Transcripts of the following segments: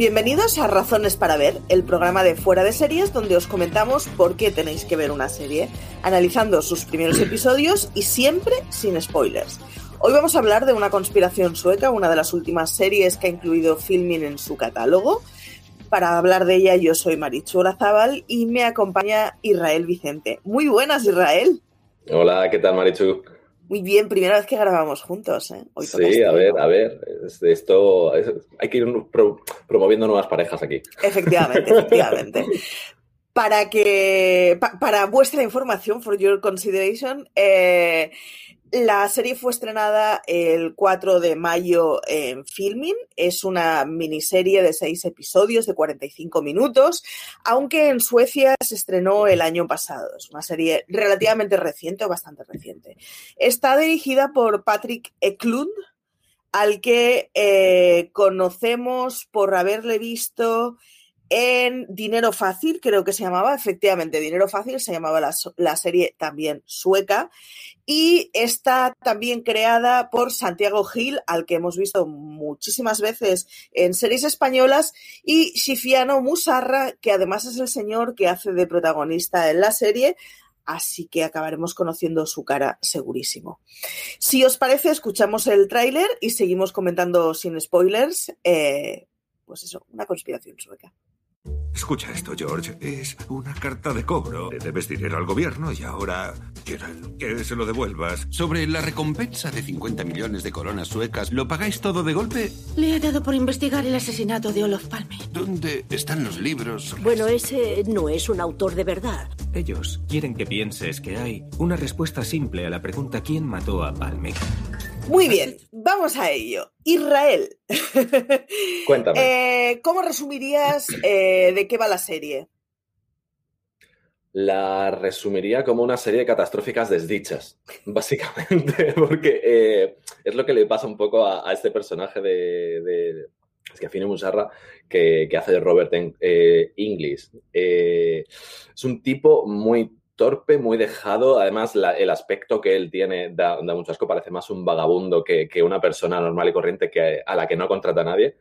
Bienvenidos a Razones para Ver, el programa de Fuera de Series donde os comentamos por qué tenéis que ver una serie, analizando sus primeros episodios y siempre sin spoilers. Hoy vamos a hablar de una conspiración sueca, una de las últimas series que ha incluido Filming en su catálogo. Para hablar de ella yo soy Marichu Zabal y me acompaña Israel Vicente. Muy buenas, Israel. Hola, ¿qué tal, Marichu? Muy bien, primera vez que grabamos juntos. ¿eh? sí, a ver, a ver. Esto hay que ir promoviendo nuevas parejas aquí. Efectivamente, efectivamente. Para que, para vuestra información, for your consideration, eh, la serie fue estrenada el 4 de mayo en Filming. Es una miniserie de seis episodios de 45 minutos, aunque en Suecia se estrenó el año pasado. Es una serie relativamente reciente o bastante reciente. Está dirigida por Patrick Eklund, al que eh, conocemos por haberle visto en Dinero Fácil, creo que se llamaba, efectivamente, Dinero Fácil, se llamaba la, serie también sueca, y está también creada por Santiago Gil, al que hemos visto muchísimas veces en series españolas, y Shifiano Musarra, que además es el señor que hace de protagonista en la serie, así que acabaremos conociendo su cara segurísimo. Si os parece, escuchamos el tráiler y seguimos comentando sin spoilers, eh, pues eso, una conspiración sueca. Escucha esto, George. Es una carta de cobro. Le debes dinero al gobierno y ahora quieren que se lo devuelvas. Sobre la recompensa de 50 millones de coronas suecas, ¿lo pagáis todo de golpe? Le he dado por investigar el asesinato de Olof Palme. ¿Dónde están los libros? Bueno, ese no es un autor de verdad. Ellos quieren que pienses que hay una respuesta simple a la pregunta ¿quién mató a Palme? Muy bien, vamos a ello. Israel. Cuéntame. Eh, ¿Cómo resumirías eh, de qué va la serie? La resumiría como una serie de catastróficas desdichas, básicamente, porque eh, es lo que le pasa un poco a, este personaje de, de es que Fine Musarra, que, que, hace de Robert Inglis. es un tipo muy torpe, muy dejado. Además, el aspecto que él tiene da, da, mucho asco. Parece más un vagabundo que, una persona normal y corriente que, a la que no contrata a nadie.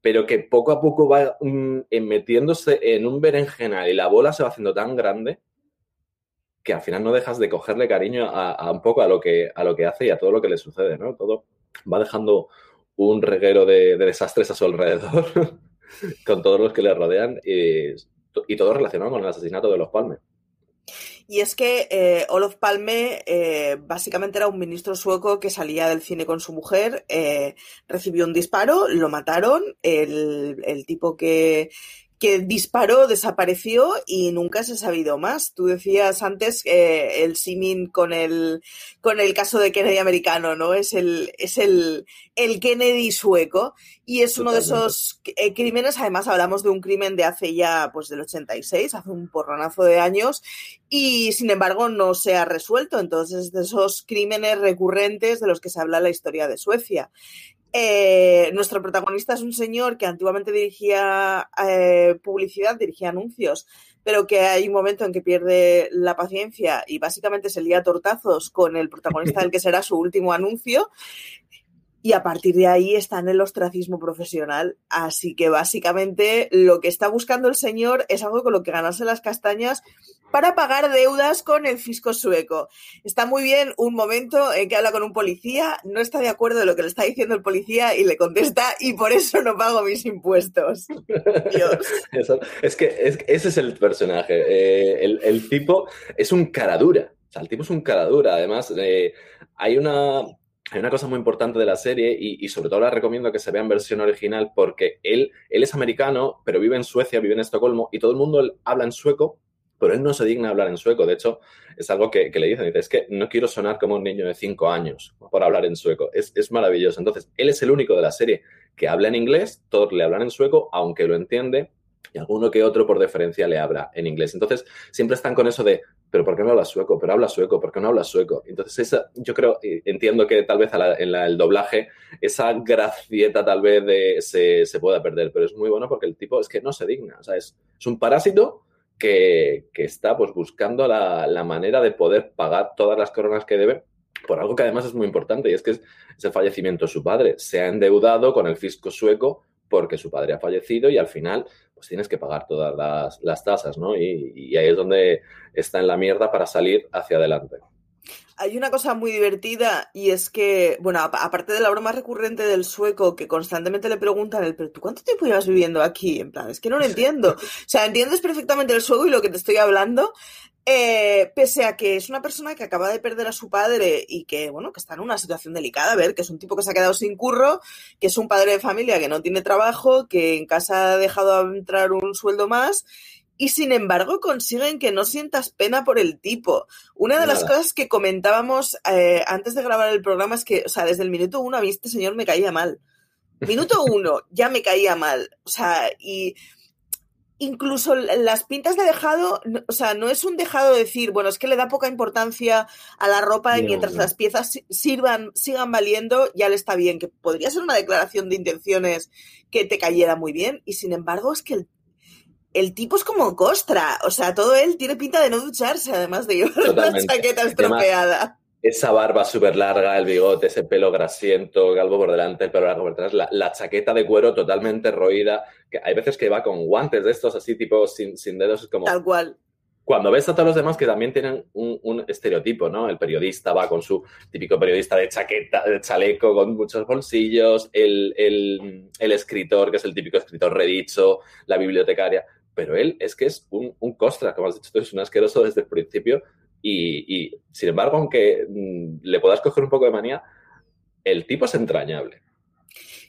Pero que poco a poco va mm, metiéndose en un berenjenal y la bola se va haciendo tan grande que al final no dejas de cogerle cariño a, un poco a lo, que, a lo que hace y a todo lo que le sucede, ¿no? Todo va dejando un reguero de, desastres a su alrededor con todos los que le rodean y, y todo relacionado con el asesinato de los Palmes. Y es que eh, Olof Palme eh, básicamente era un ministro sueco que salía del cine con su mujer, eh, recibió un disparo, lo mataron, el, tipo que, que disparó, desapareció y nunca se ha sabido más. Tú decías antes eh, el simin con el, con el caso de Kennedy americano, ¿no? Es el, es el, el Kennedy sueco y es uno de esos eh, crímenes, además hablamos de un crimen de hace ya, pues del 86, hace un porronazo de años y sin embargo no se ha resuelto. Entonces, de esos crímenes recurrentes de los que se habla en la historia de Suecia. Eh, nuestro protagonista es un señor que antiguamente dirigía eh, publicidad, dirigía anuncios, pero que hay un momento en que pierde la paciencia y básicamente se lía tortazos con el protagonista del que será su último anuncio. Y a partir de ahí está en el ostracismo profesional. Así que básicamente lo que está buscando el señor es algo con lo que ganarse las castañas para pagar deudas con el fisco sueco. Está muy bien un momento en que habla con un policía, no está de acuerdo de lo que le está diciendo el policía y le contesta, y por eso no pago mis impuestos. Dios. es que ese es el personaje. Eh, el, tipo es un caradura. O sea, el tipo es un caradura. Además, eh, hay una. Hay una cosa muy importante de la serie y, sobre todo la recomiendo que se vea en versión original porque él, él es americano, pero vive en Suecia, vive en Estocolmo y todo el mundo habla en sueco pero él no se digna hablar en sueco. De hecho, es algo que, le dicen. Dice, es que no quiero sonar como un niño de cinco años por hablar en sueco. Es, maravilloso. Entonces, él es el único de la serie que habla en inglés, todos le hablan en sueco, aunque lo entiende, y alguno que otro por deferencia le habla en inglés. Entonces, siempre están con eso de, pero ¿por qué no habla sueco? Pero habla sueco, ¿por qué no habla sueco? Entonces, esa, yo creo, entiendo que tal vez en el doblaje esa gracieta tal vez se, se, pueda perder, pero es muy bueno porque el tipo es que no se digna, o sea, es, es un parásito que, está pues buscando la, manera de poder pagar todas las coronas que debe por algo que además es muy importante y es que es, el fallecimiento de su padre. Se ha endeudado con el fisco sueco porque su padre ha fallecido y al final pues tienes que pagar todas las, tasas, ¿no? Y, y ahí es donde está en la mierda para salir hacia adelante hay una cosa muy divertida y es que, bueno, aparte de la broma recurrente del sueco que constantemente le preguntan, el, pero ¿tú cuánto tiempo llevas viviendo aquí? En plan, es que no lo entiendo. O sea, entiendes perfectamente el sueco y lo que te estoy hablando, eh, pese a que es una persona que acaba de perder a su padre y que, bueno, que está en una situación delicada, a ver, que es un tipo que se ha quedado sin curro, que es un padre de familia que no tiene trabajo, que en casa ha dejado entrar un sueldo más y sin embargo consiguen que no sientas pena por el tipo. Una de las cosas que comentábamos eh, antes de grabar el programa es que, o sea, desde el minuto uno a mí este señor me caía mal. Minuto uno ya me caía mal. O sea, y incluso las pintas de dejado, o sea, no es un dejado de decir, bueno, es que le da poca importancia a la ropa y mientras las piezas sirvan, sigan valiendo, ya le está bien, que podría ser una declaración de intenciones que te cayera muy bien. Y sin embargo, es que el el tipo es como costra, o sea, todo él tiene pinta de no ducharse, además de llevar una chaqueta estropeada. esa barba súper larga, el bigote, ese pelo grasiento, galvo por delante, el pelo largo por detrás, la, chaqueta de cuero totalmente roída, que hay veces que va con guantes de estos así, tipo sin, sin dedos, es como... Tal cual cuando ves a todos los demás que también tienen un, estereotipo, ¿no? El periodista va con su típico periodista de chaqueta, de chaleco, con muchos bolsillos, el, escritor, que es el típico escritor redicho, la bibliotecaria pero él es que es un, un costra, como has dicho tú, es un asqueroso desde el principio y, sin embargo, aunque mm, le puedas coger un poco de manía, el tipo es entrañable.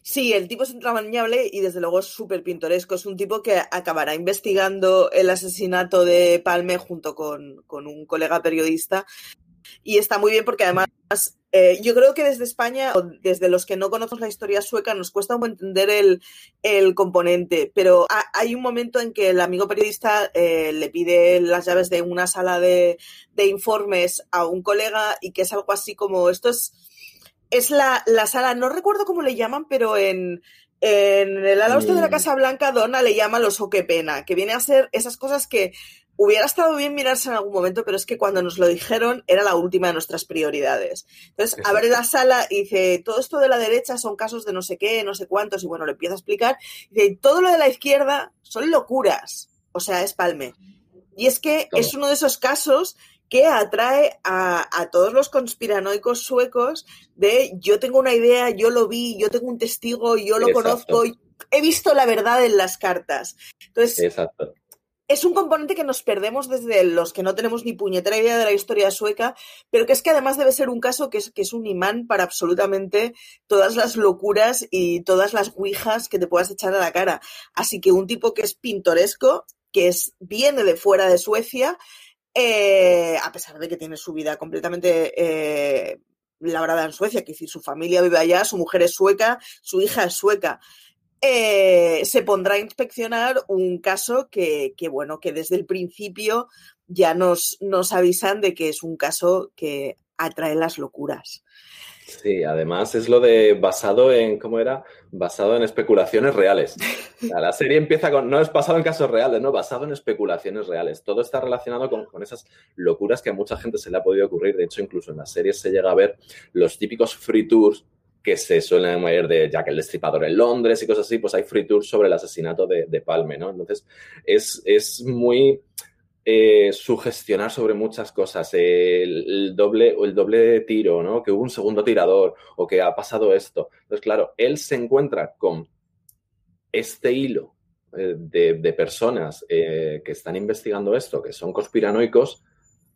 Sí, el tipo es entrañable y desde luego es súper pintoresco. Es un tipo que acabará investigando el asesinato de Palme junto con, con un colega periodista. Y está muy bien porque además eh, yo creo que desde España, o desde los que no conocemos la historia sueca, nos cuesta entender el, componente, pero hay un momento en que el amigo periodista eh, le pide las llaves de una sala de, informes a un colega y que es algo así como, esto es, es la, sala, no recuerdo cómo le llaman, pero en, en el ala de la mm. Casa Blanca, Donna le llama los o qué pena, que viene a ser esas cosas que hubiera estado bien mirarse en algún momento, pero es que cuando nos lo dijeron era la última de nuestras prioridades. Entonces, abre la sala y dice, todo esto de la derecha son casos de no sé qué, no sé cuántos, y bueno, le empieza a explicar. Y dice, todo lo de la izquierda son locuras. O sea, es palme. Y es que es uno de esos casos que atrae a, todos los conspiranoicos suecos de yo tengo una idea, yo lo vi, yo tengo un testigo, yo lo conozco, he visto la verdad en las cartas. Entonces, Exacto es un componente que nos perdemos desde los que no tenemos ni puñetera idea de la historia sueca, pero que es que además debe ser un caso que es, que es un imán para absolutamente todas las locuras y todas las guijas que te puedas echar a la cara. Así que un tipo que es pintoresco, que es, viene de fuera de Suecia, eh, a pesar de que tiene su vida completamente eh, labrada en Suecia, que decir, su familia vive allá, su mujer es sueca, su hija es sueca. Eh, se pondrá a inspeccionar un caso que, que, bueno, que desde el principio ya nos, nos avisan de que es un caso que atrae las locuras. Sí, además es lo de basado en, ¿cómo era? Basado en especulaciones reales. la serie empieza con, no es basado en casos reales, no, basado en especulaciones reales. Todo está relacionado con, con, esas locuras que a mucha gente se le ha podido ocurrir. De hecho, incluso en la serie se llega a ver los típicos free tours que se suelen ver de Jack el Destripador en Londres y cosas así, pues hay free tours sobre el asesinato de, de Palme, ¿no? Entonces, es, es muy eh, sugestionar sobre muchas cosas, el, doble, el doble tiro, ¿no? Que hubo un segundo tirador o que ha pasado esto. Entonces, claro, él se encuentra con este hilo eh, de, de, personas eh, que están investigando esto, que son conspiranoicos,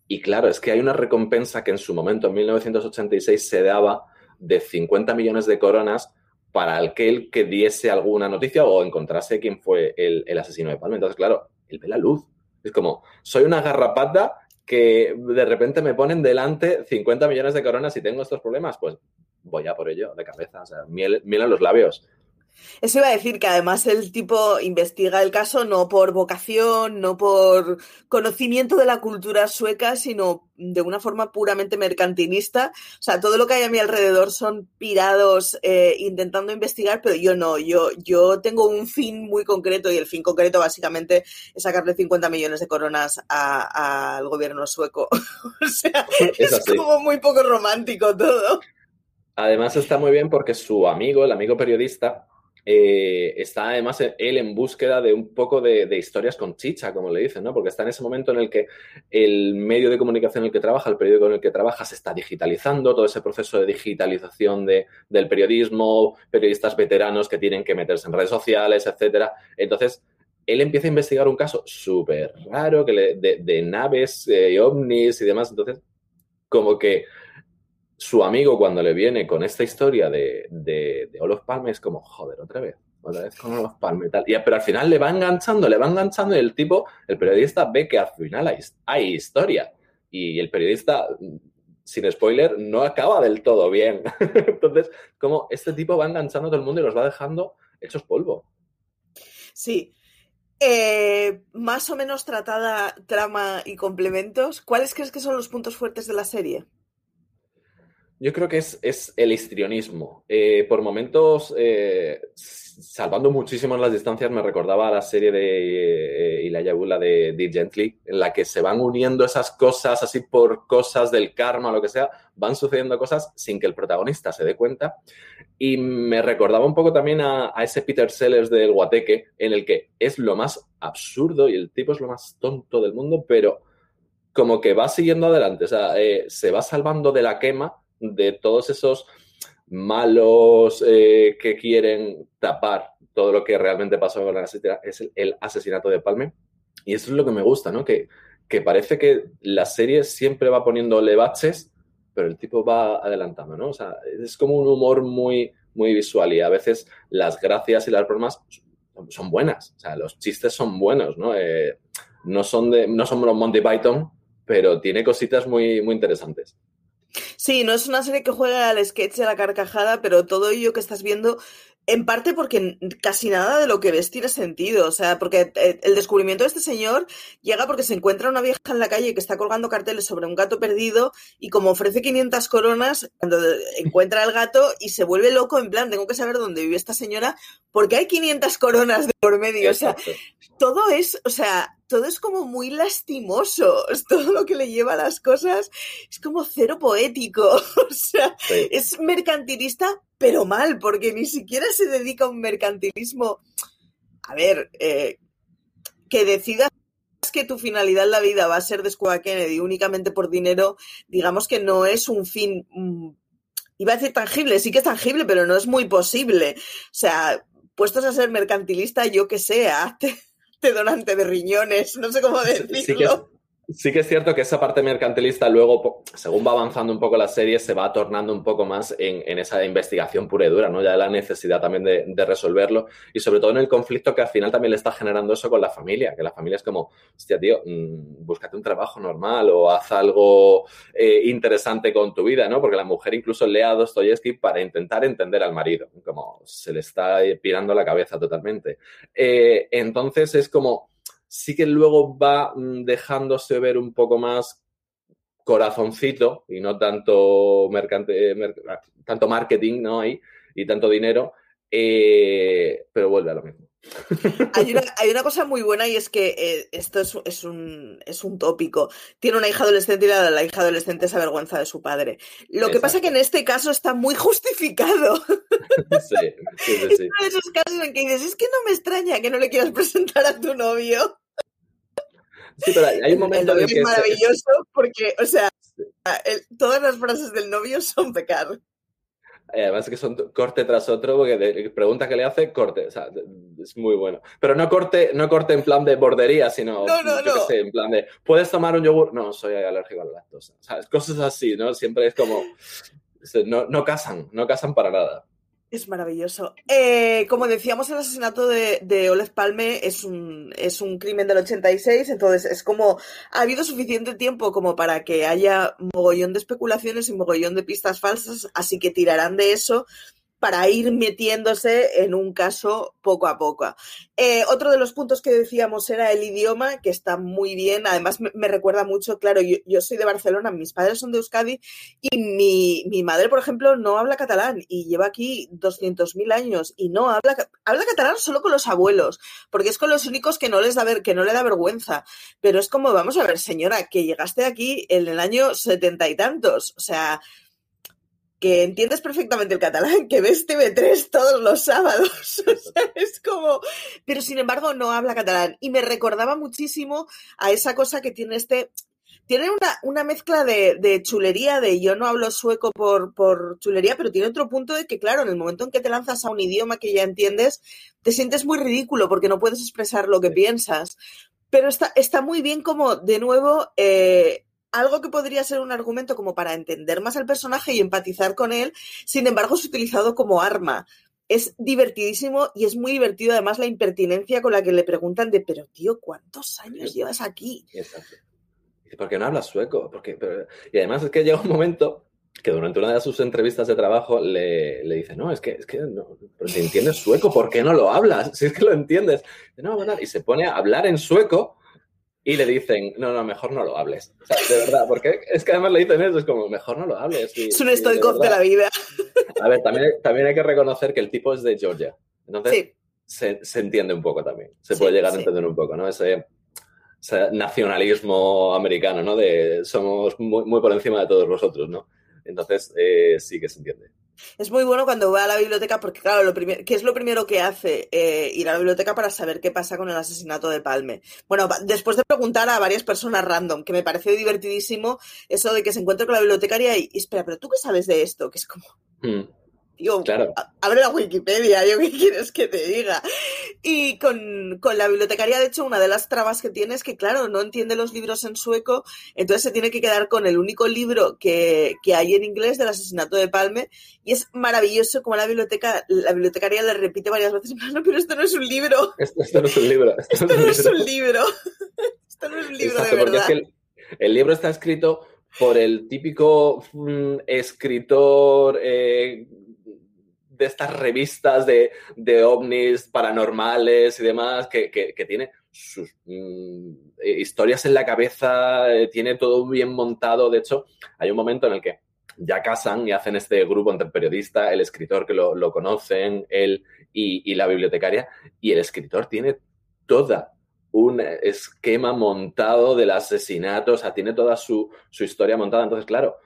y claro, es que hay una recompensa que en su momento, en 1986, se daba de 50 millones de coronas para aquel que diese alguna noticia o encontrase quién fue el, el asesino de Palme. Entonces, claro, él ve la luz. Es como, soy una garrapata que de repente me ponen delante 50 millones de coronas y tengo estos problemas, pues voy a por ello de cabeza, o sea, miel, los labios. Eso iba a decir que además el tipo investiga el caso no por vocación, no por conocimiento de la cultura sueca, sino de una forma puramente mercantilista. O sea, todo lo que hay a mi alrededor son pirados eh, intentando investigar, pero yo no, yo, yo tengo un fin muy concreto y el fin concreto básicamente es sacarle 50 millones de coronas al gobierno sueco. o sea, es, es como muy poco romántico todo. Además está muy bien porque su amigo, el amigo periodista, eh, está además él en búsqueda de un poco de, historias con chicha, como le dicen, ¿no? Porque está en ese momento en el que el medio de comunicación en el que trabaja, el periódico en el que trabaja, se está digitalizando, todo ese proceso de digitalización de, del periodismo, periodistas veteranos que tienen que meterse en redes sociales, etcétera. Entonces, él empieza a investigar un caso súper raro que de, naves, eh, ovnis y demás. Entonces, como que su amigo cuando le viene con esta historia de, de, Olof Palme es como, joder, otra vez, otra vez con Olof Palme y tal. Pero al final le va enganchando, le va enganchando y el tipo, el periodista ve que al final hay, hay historia. Y el periodista, sin spoiler, no acaba del todo bien. Entonces, como este tipo va enganchando a todo el mundo y los va dejando hechos polvo. Sí. Eh, más o menos tratada trama y complementos, ¿cuáles crees que son los puntos fuertes de la serie? Yo creo que es, es el histrionismo. Eh, por momentos, eh, salvando muchísimo las distancias, me recordaba la serie de eh, Ilaya Bula de Deep Gently, en la que se van uniendo esas cosas así por cosas del karma o lo que sea, van sucediendo cosas sin que el protagonista se dé cuenta. Y me recordaba un poco también a, a ese Peter Sellers del Guateque, en el que es lo más absurdo y el tipo es lo más tonto del mundo, pero como que va siguiendo adelante, o sea, eh, se va salvando de la quema de todos esos malos eh, que quieren tapar todo lo que realmente pasó con es el, el, asesinato de Palme. Y eso es lo que me gusta, ¿no? Que, que parece que la serie siempre va poniéndole baches, pero el tipo va adelantando, ¿no? O sea, es como un humor muy, muy visual y a veces las gracias y las bromas son buenas, o sea, los chistes son buenos, ¿no? Eh, no son de, no son los Monty Python, pero tiene cositas muy, muy interesantes. Sí, no es una serie que juega al sketch y a la carcajada, pero todo ello que estás viendo, en parte porque casi nada de lo que ves tiene sentido. O sea, porque eh, el descubrimiento de este señor llega porque se encuentra una vieja en la calle que está colgando carteles sobre un gato perdido y como ofrece 500 coronas, cuando encuentra al gato y se vuelve loco, en plan, tengo que saber dónde vive esta señora porque hay 500 coronas de por medio. O sea, todo es, o sea, todo es como muy lastimoso. Todo lo que le lleva a las cosas es como cero poético. O sea, sí. es mercantilista, pero mal, porque ni siquiera se dedica a un mercantilismo. A ver, eh, que decidas que tu finalidad en la vida va a ser descubrir a Kennedy únicamente por dinero, digamos que no es un fin. Mmm, iba a decir tangible, sí que es tangible, pero no es muy posible. O sea, puestos a ser mercantilista, yo que sé, hazte donante de riñones, no sé cómo decirlo. Sí que, Sí que es cierto que esa parte mercantilista luego, según va avanzando un poco la serie, se va tornando un poco más en, esa investigación pura y dura, ¿no? Ya la necesidad también de, resolverlo y sobre todo en el conflicto que al final también le está generando eso con la familia, que la familia es como, hostia, tío, mm, búscate un trabajo normal o haz algo eh, interesante con tu vida, ¿no? Porque la mujer incluso lee a Dostoyevsky para intentar entender al marido, como se le está pirando la cabeza totalmente. Eh, entonces es como sí que luego va mm, dejándose ver un poco más corazoncito y no tanto, mercante, tanto marketing ¿no? Ahí, y tanto dinero, eh, pero vuelve a lo mismo. Hay una, cosa muy buena y es que eh, esto es, un, es, un, tópico. Tiene una hija adolescente y la, hija adolescente se avergüenza de su padre. Lo que pasa que en este caso está muy justificado. Sí, sí, sí, Es de esos casos en que dices, es que no me extraña que no le quieras presentar a tu novio. Sí, pero hay un momento el novio es maravilloso porque, o sea, todas las frases del novio son pecar. Además que son corte tras otro, porque de, pregunta que le hace, corte. O sea, es muy bueno. Pero no corte, no corte en plan de bordería, sino no, no, no. en plan de ¿puedes tomar un yogur? No, soy alérgico a la lactosa. O sea, cosas así, ¿no? Siempre es como. No, no casan, no casan para nada. Es maravilloso. Eh, como decíamos, el asesinato de, de Palme es un, es un crimen del 86, entonces es como ha habido suficiente tiempo como para que haya mogollón de especulaciones y mogollón de pistas falsas, así que tirarán de eso para ir metiéndose en un caso poco a poco. Eh, otro de los puntos que decíamos era el idioma, que está muy bien. Además, me, recuerda mucho, claro, yo, soy de Barcelona, mis padres son de Euskadi y mi, madre, por ejemplo, no habla catalán y lleva aquí 200.000 años y no habla, habla catalán solo con los abuelos, porque es con los únicos que no les da ver, que no le da vergüenza. Pero es como, vamos a ver, señora, que llegaste aquí en el año setenta y tantos. O sea, que entiendes perfectamente el catalán, que ves TV3 todos los sábados. es como. Pero sin embargo, no habla catalán. Y me recordaba muchísimo a esa cosa que tiene este. Tiene una, una mezcla de, chulería, de yo no hablo sueco por, por chulería, pero tiene otro punto de que, claro, en el momento en que te lanzas a un idioma que ya entiendes, te sientes muy ridículo porque no puedes expresar lo que piensas. Pero está, está muy bien como, de nuevo, eh, algo que podría ser un argumento como para entender más al personaje y empatizar con él, sin embargo es utilizado como arma. Es divertidísimo y es muy divertido además la impertinencia con la que le preguntan de, pero tío, ¿cuántos años llevas aquí? Exacto. ¿Por qué no hablas sueco? Porque, Y además es que llega un momento que durante una de sus entrevistas de trabajo le, le dice, no, es que, es que no, pero si entiendes sueco, ¿por qué no lo hablas? Si es que lo entiendes. No, bueno, y se pone a hablar en sueco y le dicen, no, no, mejor no lo hables. O sea, de verdad, porque es que además le dicen eso, es como, mejor no lo hables. es un stoico de, la vida. A ver, también, también hay que reconocer que el tipo es de Georgia. Entonces, se, se, entiende un poco también. Se puede llegar a entender un poco, ¿no? Ese, ese, nacionalismo americano, ¿no? De somos muy, muy por encima de todos vosotros, ¿no? Entonces, eh, sí que se entiende. Es muy bueno cuando va a la biblioteca porque, claro, lo ¿qué es lo primero que hace? Eh, ir a la biblioteca para saber qué pasa con el asesinato de Palme. Bueno, después de preguntar a varias personas random, que me pareció divertidísimo eso de que se encuentre con la bibliotecaria y, espera, pero tú qué sabes de esto? Que es como... Hmm claro. abre la Wikipedia, yo qué quieres que te diga. Y con, la bibliotecaria, de hecho, una de las trabas que tiene es que, claro, no entiende los libros en sueco, entonces se tiene que quedar con el único libro que, hay en inglés del asesinato de Palme, y es maravilloso como la biblioteca, la bibliotecaria le repite varias veces, no, pero esto no es un libro. Esto, no es un libro. Esto, no es un libro. esto no es un libro de verdad. el, libro está escrito por el típico mm, escritor eh, de estas revistas de, ovnis paranormales y demás, que, tiene sus mm, historias en la cabeza, eh, tiene todo bien montado. De hecho, hay un momento en el que ya casan y hacen este grupo entre el periodista, el escritor que lo, conocen, él y, la bibliotecaria, y el escritor tiene toda un esquema montado del asesinato, o sea, tiene toda su, su historia montada. Entonces, claro,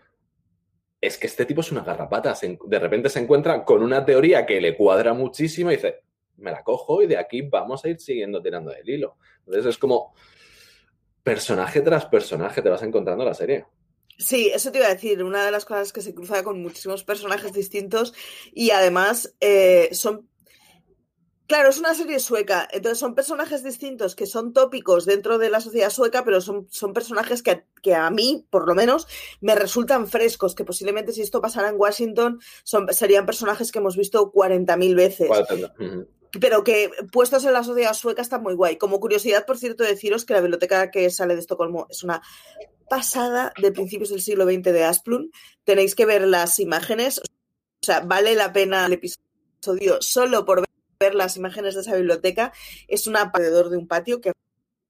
es que este tipo es una garrapata. de repente se encuentra con una teoría que le cuadra muchísimo y dice, me la cojo y de aquí vamos a ir siguiendo tirando del hilo. Entonces es como personaje tras personaje te vas encontrando la serie. Sí, eso te iba a decir. Una de las cosas que se cruza con muchísimos personajes distintos y además eh, son Claro, es una serie sueca, entonces son personajes distintos que son tópicos dentro de la sociedad sueca, pero son, son personajes que, que, a mí, por lo menos, me resultan frescos, que posiblemente si esto pasara en Washington son, serían personajes que hemos visto 40.000 veces. Pero que puestos en la sociedad sueca están muy guay. Como curiosidad, por cierto, deciros que la biblioteca que sale de Estocolmo es una pasada de principios del siglo XX de Asplund. Tenéis que ver las imágenes. O sea, vale la pena el episodio solo por ver ver las imágenes de esa biblioteca, es un alrededor de un patio que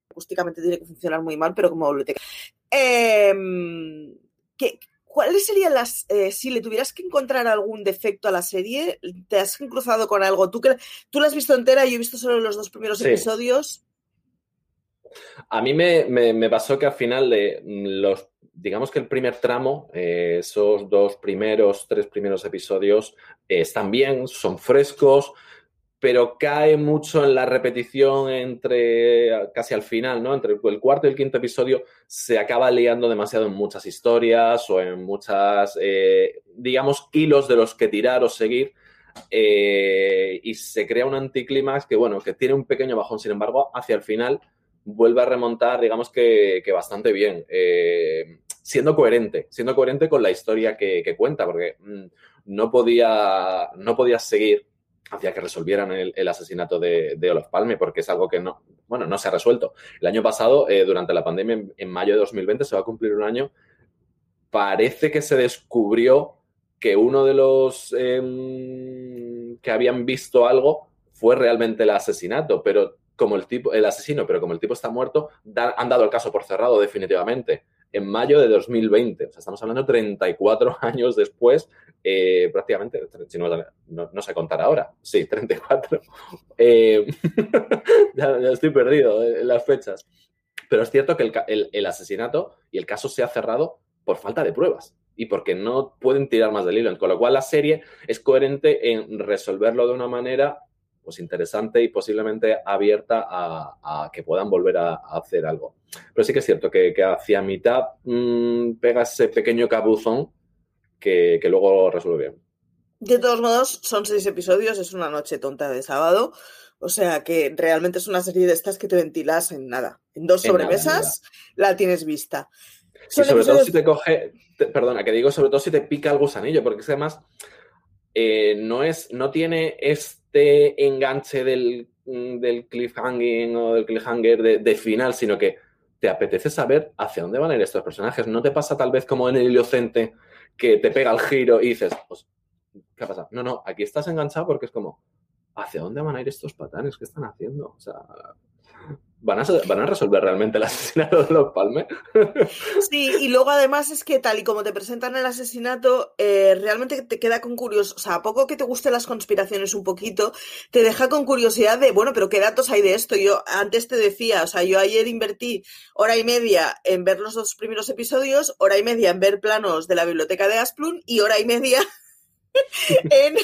acústicamente tiene que funcionar muy mal, pero como biblioteca. Eh, ¿qué, ¿Cuáles serían las, eh, si le tuvieras que encontrar algún defecto a la serie, te has cruzado con algo? Tú, que, tú la has visto entera, yo he visto solo los dos primeros sí. episodios. A mí me, me, me, pasó que al final de los, digamos que el primer tramo, eh, esos dos primeros, tres primeros episodios, eh, están bien, son frescos, pero cae mucho en la repetición entre casi al final, ¿no? Entre el cuarto y el quinto episodio se acaba liando demasiado en muchas historias o en muchas, eh, digamos, hilos de los que tirar o seguir. Eh, y se crea un anticlímax que, bueno, que tiene un pequeño bajón, sin embargo, hacia el final vuelve a remontar, digamos que, que bastante bien, eh, siendo coherente, siendo coherente con la historia que, que cuenta, porque mmm, no podía, no podía seguir hacia que resolvieran el, asesinato de, de, Olof Palme, porque es algo que no, bueno, no se ha resuelto. El año pasado, eh, durante la pandemia, en, mayo de 2020, se va a cumplir un año, parece que se descubrió que uno de los eh, que habían visto algo fue realmente el asesinato, pero como el tipo, el asesino, pero como el tipo está muerto, han dado el caso por cerrado definitivamente en mayo de 2020. O sea, estamos hablando 34 años después, eh, prácticamente, si no, no, no, sé contar ahora, sí, 34. Eh, ya, estoy perdido en las fechas. Pero es cierto que el, el, asesinato y el caso se ha cerrado por falta de pruebas y porque no pueden tirar más del hilo. Con lo cual la serie es coherente en resolverlo de una manera pues interesante y posiblemente abierta a, a que puedan volver a, a, hacer algo. Pero sí que es cierto que, que hacia mitad mmm, pega ese pequeño cabuzón que, que, luego resuelve bien. De todos modos, son seis episodios, es una noche tonta de sábado. O sea que realmente es una serie de estas que te ventilas en nada. En dos en sobremesas nada, la tienes vista. Y sobre todo si te coge, te, perdona, que digo sobre todo si te pica el gusanillo, porque es que además eh, no es, no tiene este enganche del, del cliffhanger o del cliffhanger de, final, sino que te apetece saber hacia dónde van a ir estos personajes. No te pasa tal vez como en el Iliocente que te pega el giro y dices, ¿qué pasa? No, no, aquí estás enganchado porque es como, ¿hacia dónde van a ir estos patanes? ¿Qué están haciendo? O sea, ¿Van a, ¿Van a, resolver realmente el asesinato de los Palme? Sí, y luego además es que tal y como te presentan el asesinato, eh, realmente te queda con curiosidad, o sea, a poco que te gusten las conspiraciones un poquito, te deja con curiosidad de, bueno, pero ¿qué datos hay de esto? Yo antes te decía, o sea, yo ayer invertí hora y media en ver los dos primeros episodios, hora y media en ver planos de la biblioteca de Asplund y hora y media en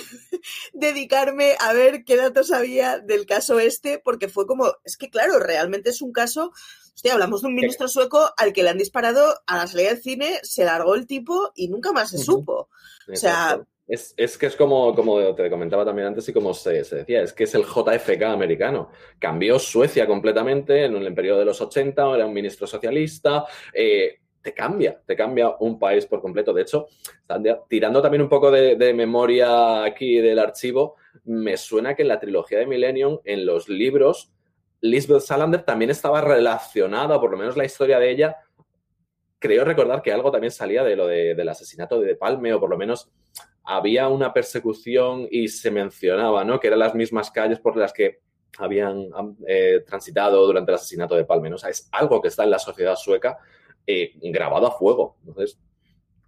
dedicarme a ver qué datos había del caso este, porque fue como, es que claro, realmente es un caso, hostia, hablamos de un ministro sueco al que le han disparado a la salida del cine, se largó el tipo y nunca más se supo. O sea... Es, es, que es como, como te comentaba también antes y como se, se, decía, es que es el JFK americano. Cambió Suecia completamente en el periodo de los 80, era un ministro socialista, eh, te cambia, te cambia un país por completo. De hecho, tirando también un poco de, memoria aquí del archivo, me suena que en la trilogía de Millennium, en los libros, Lisbeth Salander también estaba relacionada, por lo menos la historia de ella, creo recordar que algo también salía de lo de, del asesinato de, de Palme, o por lo menos había una persecución y se mencionaba, ¿no? Que eran las mismas calles por las que habían eh, transitado durante el asesinato de Palme. ¿no? O sea, es algo que está en la sociedad sueca eh, grabado a fuego. Entonces,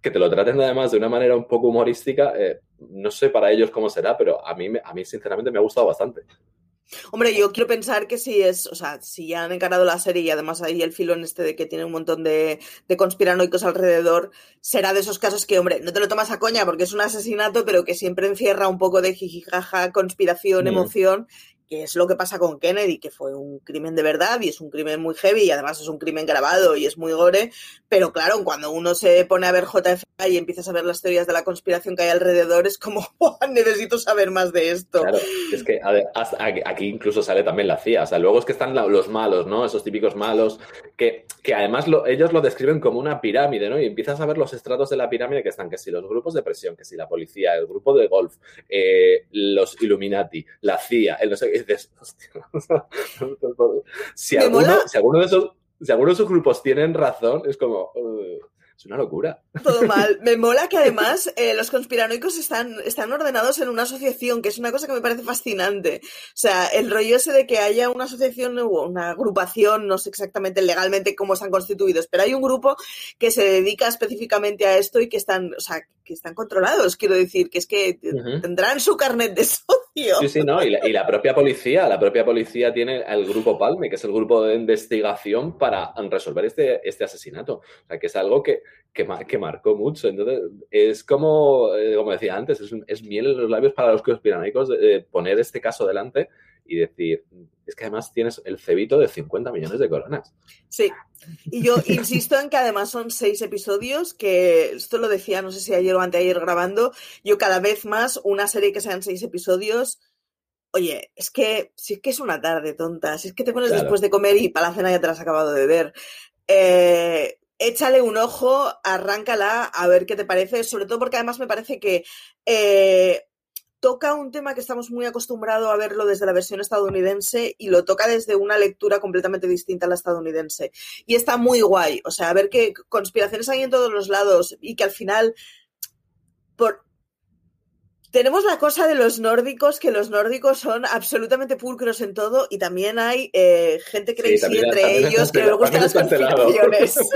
que te lo traten además de una manera un poco humorística, eh, no sé para ellos cómo será, pero a mí, a mí sinceramente me ha gustado bastante. Hombre, yo quiero pensar que si es, o sea, si ya han encarado la serie y además hay el filón este de que tiene un montón de, de conspiranoicos alrededor, será de esos casos que, hombre, no te lo tomas a coña porque es un asesinato, pero que siempre encierra un poco de jijijaja, conspiración, mm. emoción, que es lo que pasa con Kennedy, que fue un crimen de verdad y es un crimen muy heavy y además es un crimen grabado y es muy gore, pero claro, cuando uno se pone a ver JFK y empiezas a ver las teorías de la conspiración que hay alrededor, es como, necesito saber más de esto. Claro, es que aquí incluso sale también la CIA, o sea, luego es que están los malos, ¿no? Esos típicos malos, que, que además ellos lo describen como una pirámide, ¿no? Y empiezas a ver los estratos de la pirámide que están, que si los grupos de presión, que si la policía, el grupo de golf, eh, los Illuminati, la CIA, el no sé si, alguno, si, alguno, de esos, si alguno de esos grupos tienen razón, es como... es una locura. Todo mal. Me mola que además eh, los conspiranoicos están, están ordenados en una asociación, que es una cosa que me parece fascinante. O sea, el rollo ese de que haya una asociación o una agrupación, no sé exactamente legalmente cómo están constituidos, pero hay un grupo que se dedica específicamente a esto y que están, o sea, que están controlados, quiero decir, que es que tendrán su carnet de socio. Sí, sí, no, y la, propia policía, la propia policía tiene el grupo Palme, que es el grupo de investigación para resolver este, este asesinato. O sea, que es algo que, que, que marcó mucho. Entonces, es como, eh, como decía antes, es, es, miel en los labios para los conspiranoicos de poner este caso delante y decir, es que además tienes el cebito de 50 millones de coronas. Sí, y yo insisto en que además son seis episodios, que esto lo decía, no sé si ayer o anteayer grabando, yo cada vez más una serie que sean seis episodios, oye, es que si es que es una tarde tonta, si es que te pones después de comer y para la cena ya te la has acabado de ver. Eh, échale un ojo, arráncala a ver qué te parece, sobre todo porque además me parece que eh, toca un tema que estamos muy acostumbrados a verlo desde la versión estadounidense y lo toca desde una lectura completamente distinta a la estadounidense. Y está muy guay. O sea, ver qué conspiraciones hay en todos los lados y que al final, por, tenemos la cosa de los nórdicos, que los nórdicos son absolutamente pulcros en todo y también hay eh, gente crazy entre ellos que les gustan las conspiraciones.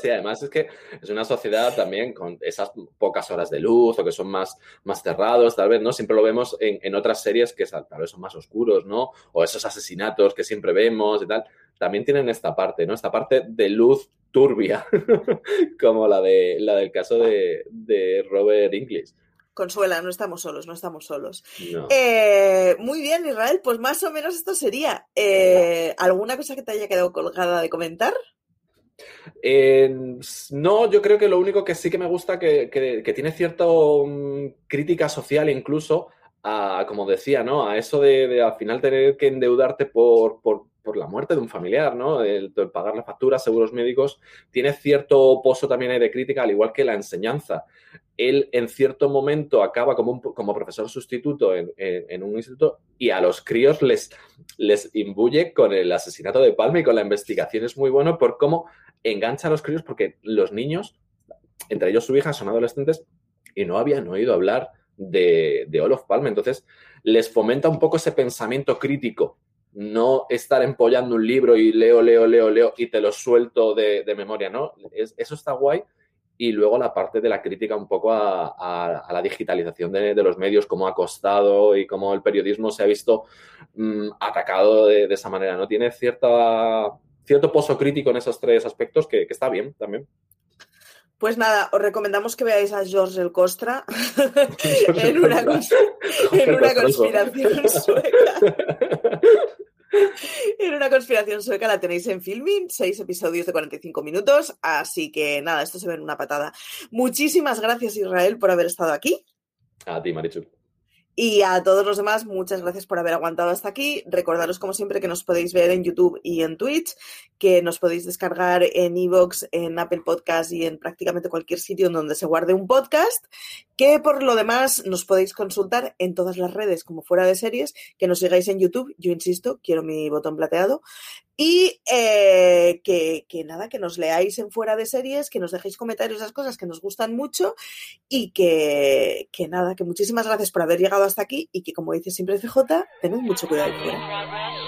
Sí, además es que es una sociedad también con esas pocas horas de luz o que son más, más cerrados, tal vez, ¿no? Siempre lo vemos en, en otras series que tal vez son más oscuros, ¿no? O esos asesinatos que siempre vemos y tal. También tienen esta parte, ¿no? Esta parte de luz turbia, como la, de, la del caso de, de Robert Inglis. Consuela, no estamos solos, no estamos solos. Eh, muy bien, Israel, pues más o menos esto sería. Eh, ¿Alguna cosa que te haya quedado colgada de comentar? no, yo creo que lo único que sí que me gusta que, que, tiene cierta mm, crítica social incluso a, como decía, ¿no? A eso de, al final tener que endeudarte por, por, por la muerte de un familiar, ¿no? El, pagar la factura, seguros médicos, tiene cierto pozo también de crítica, al igual que la enseñanza. Él en cierto momento acaba como, como profesor sustituto en, un instituto y a los críos les, les imbuye con el asesinato de Palma y con la investigación. Es muy bueno por cómo engancha a los críos porque los niños, entre ellos su hija, son adolescentes y no habían oído hablar de, de Olof Palme. Entonces, les fomenta un poco ese pensamiento crítico no estar empollando un libro y leo, leo, leo, leo y te lo suelto de, memoria, ¿no? eso está guay. Y luego la parte de la crítica un poco a, la digitalización de, los medios, cómo ha costado y cómo el periodismo se ha visto mm, atacado de, esa manera, ¿no? Tiene cierta, cierto pozo crítico en esos tres aspectos que, está bien también. Pues nada, os recomendamos que veáis a George el Costra en una, en una conspiración sueca. En una conspiración sueca la tenéis en filming, seis episodios de 45 minutos, así que nada, esto se ve en una patada. Muchísimas gracias Israel por haber estado aquí. A ti, Marichu. Y a todos los demás, muchas gracias por haber aguantado hasta aquí. Recordaros, como siempre, que nos podéis ver en YouTube y en Twitch, que nos podéis descargar en Evox, en Apple Podcast y en prácticamente cualquier sitio en donde se guarde un podcast, que por lo demás nos podéis consultar en todas las redes como fuera de series, que nos sigáis en YouTube. Yo insisto, quiero mi botón plateado. Y eh, que, nada, que nos leáis en fuera de series, que nos dejéis comentarios, esas cosas que nos gustan mucho y que, que nada, que muchísimas gracias por haber llegado hasta aquí y que como dice siempre CJ, tened mucho cuidado fuera.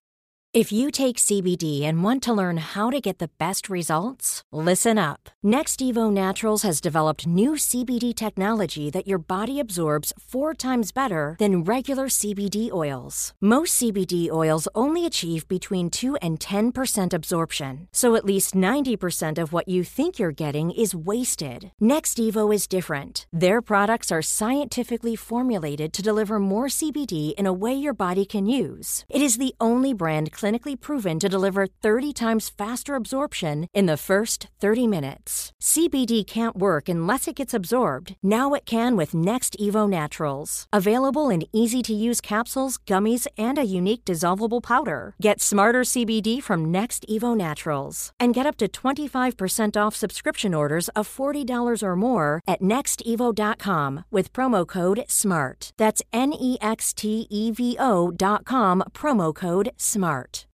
If you take CBD and want to learn how to get the best results, listen up. Next Evo Naturals has developed new CBD technology that your body absorbs four times better than regular CBD oils. Most CBD oils only achieve between 2 and 10% absorption, so at least 90% of what you think you're getting is wasted. Next Evo is different. Their products are scientifically formulated to deliver more CBD in a way your body can use. It is the only brand clinically proven to deliver 30 times faster absorption in the first 30 minutes. CBD can't work unless it gets absorbed. Now it can with Next Evo Naturals. Available in easy to use capsules, gummies, and a unique dissolvable powder. Get smarter CBD from Next Evo Naturals and get up to 25% off subscription orders of $40 or more at nextevo.com with promo code SMART. That's N E X T E V O.com, promo code SMART out.